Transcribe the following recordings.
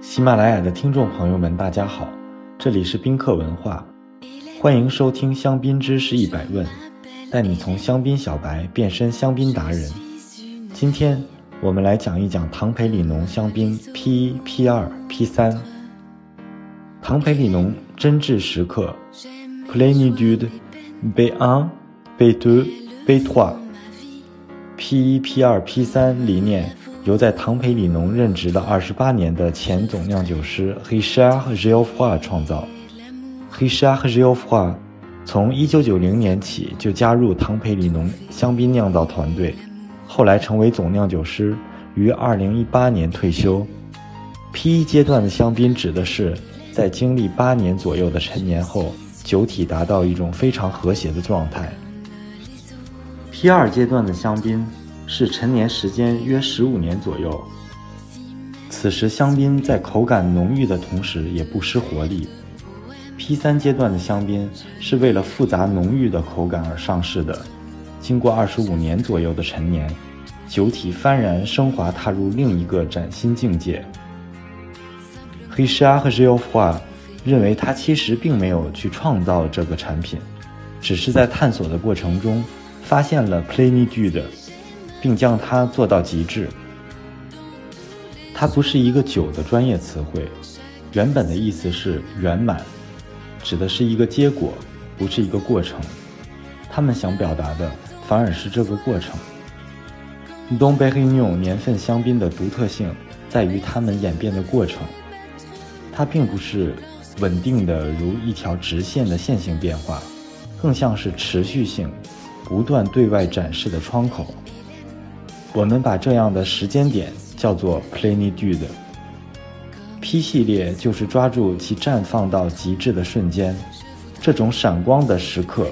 喜马拉雅的听众朋友们，大家好，这里是宾客文化，欢迎收听香槟知识一百问，带你从香槟小白变身香槟达人。今天我们来讲一讲唐培里农香槟 P 一、P 二、P 三。唐培里农真挚时刻 Plénitude B 1 B 2 B 3 P 一、P 二、P 三理念。由在唐培里农任职了二十八年的前总酿酒师 Richard Geoffroy 创造。Richard Geoffroy 从一九九零年起就加入唐培里农香槟酿造团队，后来成为总酿酒师，于二零一八年退休。P 一阶段的香槟指的是在经历八年左右的陈年后，酒体达到一种非常和谐的状态。P 二阶段的香槟。是陈年时间约十五年左右，此时香槟在口感浓郁的同时也不失活力。P 三阶段的香槟是为了复杂浓郁的口感而上市的，经过二十五年左右的陈年，酒体幡然升华，踏入另一个崭新境界。黑石阿和 g i o f r 认为他其实并没有去创造这个产品，只是在探索的过程中发现了 Plénitude。并将它做到极致。它不是一个酒的专业词汇，原本的意思是圆满，指的是一个结果，不是一个过程。他们想表达的反而是这个过程。东北黑妞年份香槟的独特性在于它们演变的过程，它并不是稳定的如一条直线的线性变化，更像是持续性、不断对外展示的窗口。我们把这样的时间点叫做 plenitude。P 系列就是抓住其绽放到极致的瞬间，这种闪光的时刻，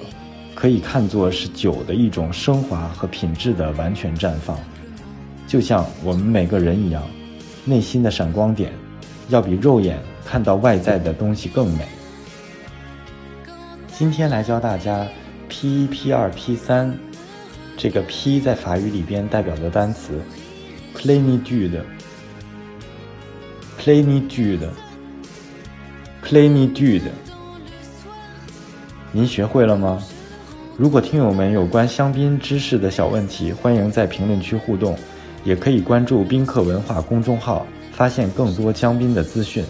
可以看作是酒的一种升华和品质的完全绽放。就像我们每个人一样，内心的闪光点，要比肉眼看到外在的东西更美。今天来教大家 P 一、P 二、P 三。这个 P 在法语里边代表的单词，plenitude，plenitude，plenitude，您学会了吗？如果听友们有关香槟知识的小问题，欢迎在评论区互动，也可以关注宾客文化公众号，发现更多香槟的资讯。